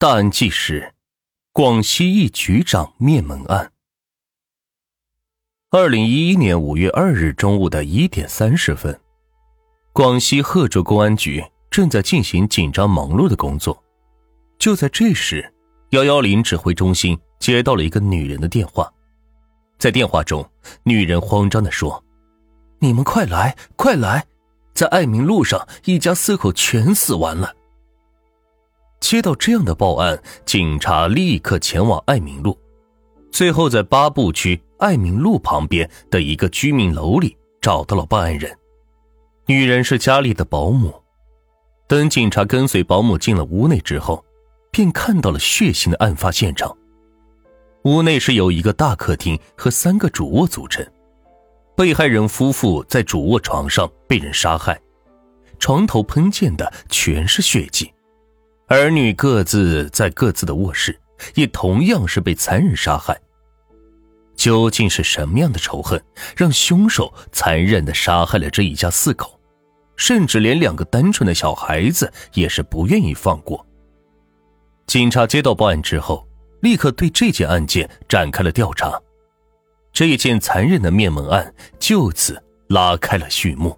大案纪实：广西一局长灭门案。二零一一年五月二日中午的一点三十分，广西贺州公安局正在进行紧张忙碌的工作。就在这时，幺幺零指挥中心接到了一个女人的电话。在电话中，女人慌张的说：“你们快来，快来，在爱民路上，一家四口全死完了。”接到这样的报案，警察立刻前往爱民路，最后在八步区爱民路旁边的一个居民楼里找到了报案人。女人是家里的保姆。等警察跟随保姆进了屋内之后，便看到了血腥的案发现场。屋内是由一个大客厅和三个主卧组成，被害人夫妇在主卧床上被人杀害，床头喷溅的全是血迹。儿女各自在各自的卧室，也同样是被残忍杀害。究竟是什么样的仇恨，让凶手残忍的杀害了这一家四口，甚至连两个单纯的小孩子也是不愿意放过？警察接到报案之后，立刻对这件案件展开了调查，这一件残忍的灭门案就此拉开了序幕。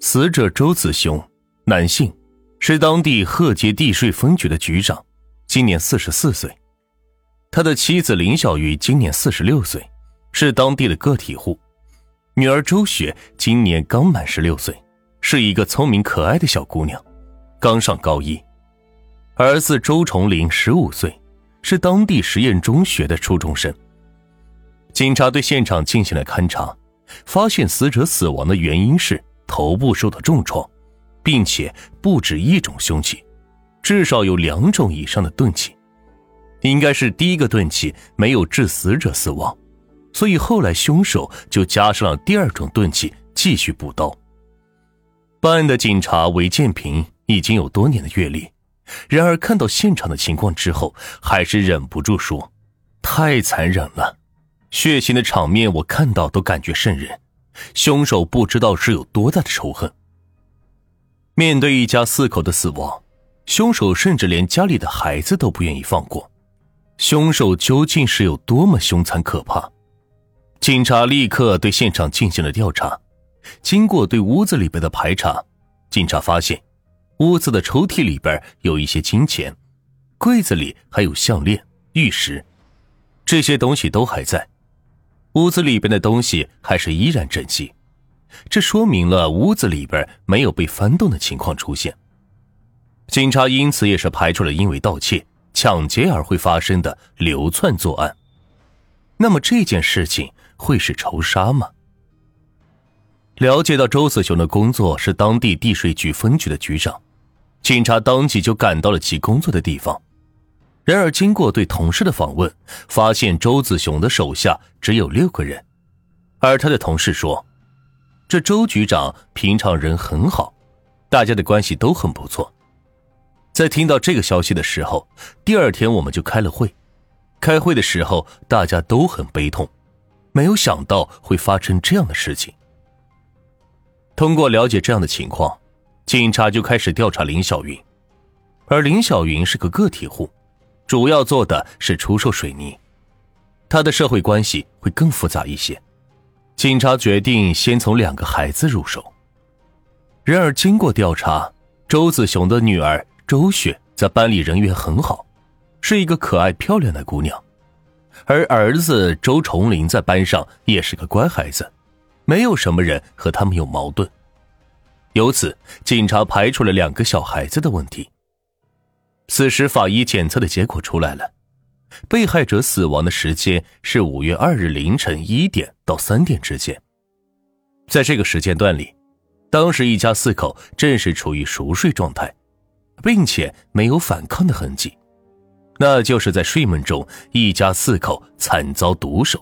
死者周子雄，男性。是当地贺街地税分局的局长，今年四十四岁。他的妻子林小鱼今年四十六岁，是当地的个体户。女儿周雪今年刚满十六岁，是一个聪明可爱的小姑娘，刚上高一。儿子周崇林十五岁，是当地实验中学的初中生。警察对现场进行了勘查，发现死者死亡的原因是头部受到重创。并且不止一种凶器，至少有两种以上的钝器，应该是第一个钝器没有致死者死亡，所以后来凶手就加上了第二种钝器继续补刀。办案的警察韦建平已经有多年的阅历，然而看到现场的情况之后，还是忍不住说：“太残忍了，血腥的场面我看到都感觉瘆人，凶手不知道是有多大的仇恨。”面对一家四口的死亡，凶手甚至连家里的孩子都不愿意放过。凶手究竟是有多么凶残可怕？警察立刻对现场进行了调查。经过对屋子里边的排查，警察发现，屋子的抽屉里边有一些金钱，柜子里还有项链、玉石，这些东西都还在。屋子里边的东西还是依然整齐。这说明了屋子里边没有被翻动的情况出现。警察因此也是排除了因为盗窃、抢劫而会发生的流窜作案。那么这件事情会是仇杀吗？了解到周子雄的工作是当地地税局分局的局长，警察当即就赶到了其工作的地方。然而经过对同事的访问，发现周子雄的手下只有六个人，而他的同事说。这周局长平常人很好，大家的关系都很不错。在听到这个消息的时候，第二天我们就开了会。开会的时候，大家都很悲痛，没有想到会发生这样的事情。通过了解这样的情况，警察就开始调查林小云。而林小云是个个体户，主要做的是出售水泥，他的社会关系会更复杂一些。警察决定先从两个孩子入手。然而，经过调查，周子雄的女儿周雪在班里人缘很好，是一个可爱漂亮的姑娘；而儿子周崇林在班上也是个乖孩子，没有什么人和他们有矛盾。由此，警察排除了两个小孩子的问题。此时，法医检测的结果出来了。被害者死亡的时间是五月二日凌晨一点到三点之间，在这个时间段里，当时一家四口正是处于熟睡状态，并且没有反抗的痕迹，那就是在睡梦中一家四口惨遭毒手。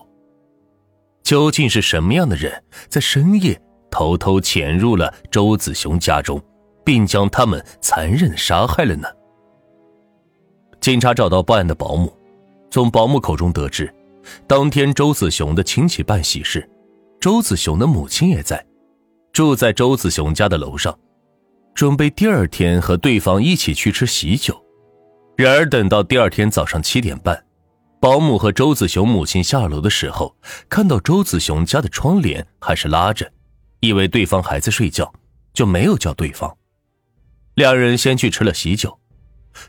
究竟是什么样的人在深夜偷偷潜入了周子雄家中，并将他们残忍杀害了呢？警察找到报案的保姆。从保姆口中得知，当天周子雄的亲戚办喜事，周子雄的母亲也在，住在周子雄家的楼上，准备第二天和对方一起去吃喜酒。然而等到第二天早上七点半，保姆和周子雄母亲下楼的时候，看到周子雄家的窗帘还是拉着，以为对方还在睡觉，就没有叫对方。两人先去吃了喜酒。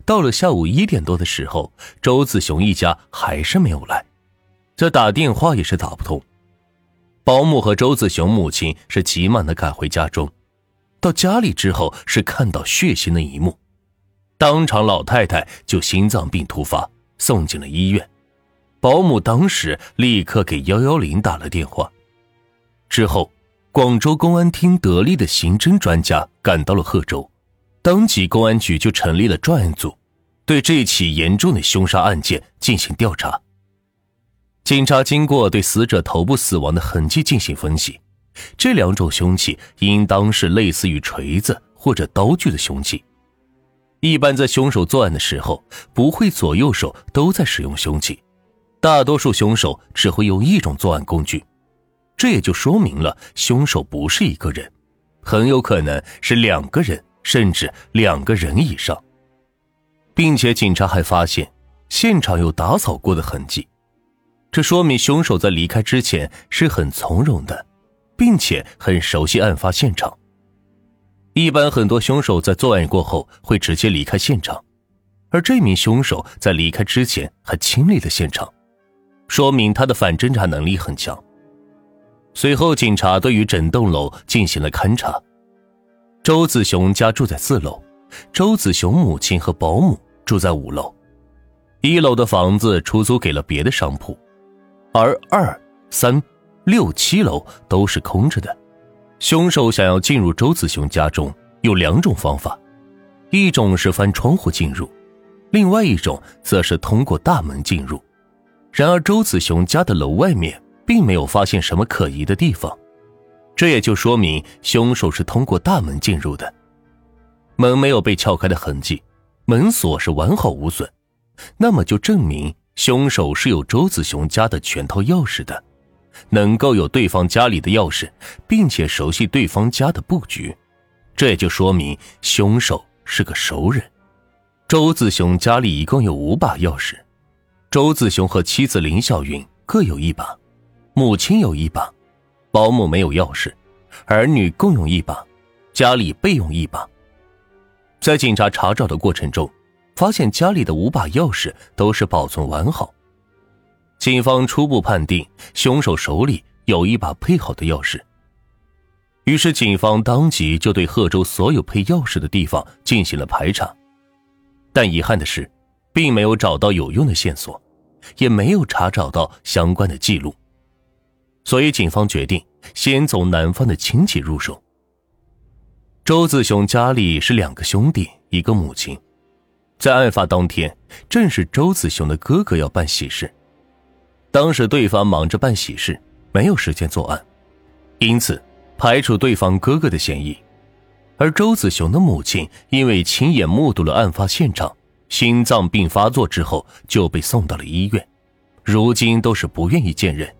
到了下午一点多的时候，周子雄一家还是没有来，这打电话也是打不通。保姆和周子雄母亲是急忙的赶回家中，到家里之后是看到血腥的一幕，当场老太太就心脏病突发，送进了医院。保姆当时立刻给幺幺零打了电话，之后，广州公安厅得力的刑侦专家赶到了贺州。当即，公安局就成立了专案组，对这起严重的凶杀案件进行调查。警察经过对死者头部死亡的痕迹进行分析，这两种凶器应当是类似于锤子或者刀具的凶器。一般在凶手作案的时候，不会左右手都在使用凶器，大多数凶手只会用一种作案工具。这也就说明了凶手不是一个人，很有可能是两个人。甚至两个人以上，并且警察还发现现场有打扫过的痕迹，这说明凶手在离开之前是很从容的，并且很熟悉案发现场。一般很多凶手在作案过后会直接离开现场，而这名凶手在离开之前还清理了现场，说明他的反侦查能力很强。随后，警察对于整栋楼进行了勘查。周子雄家住在四楼，周子雄母亲和保姆住在五楼，一楼的房子出租给了别的商铺，而二、三、六、七楼都是空着的。凶手想要进入周子雄家中有两种方法，一种是翻窗户进入，另外一种则是通过大门进入。然而周子雄家的楼外面并没有发现什么可疑的地方。这也就说明凶手是通过大门进入的，门没有被撬开的痕迹，门锁是完好无损，那么就证明凶手是有周子雄家的全套钥匙的，能够有对方家里的钥匙，并且熟悉对方家的布局，这也就说明凶手是个熟人。周子雄家里一共有五把钥匙，周子雄和妻子林小云各有一把，母亲有一把。保姆没有钥匙，儿女共用一把，家里备用一把。在警察查找的过程中，发现家里的五把钥匙都是保存完好。警方初步判定凶手手里有一把配好的钥匙。于是，警方当即就对贺州所有配钥匙的地方进行了排查。但遗憾的是，并没有找到有用的线索，也没有查找到相关的记录。所以，警方决定先从男方的亲戚入手。周子雄家里是两个兄弟，一个母亲。在案发当天，正是周子雄的哥哥要办喜事，当时对方忙着办喜事，没有时间作案，因此排除对方哥哥的嫌疑。而周子雄的母亲因为亲眼目睹了案发现场，心脏病发作之后就被送到了医院，如今都是不愿意见人。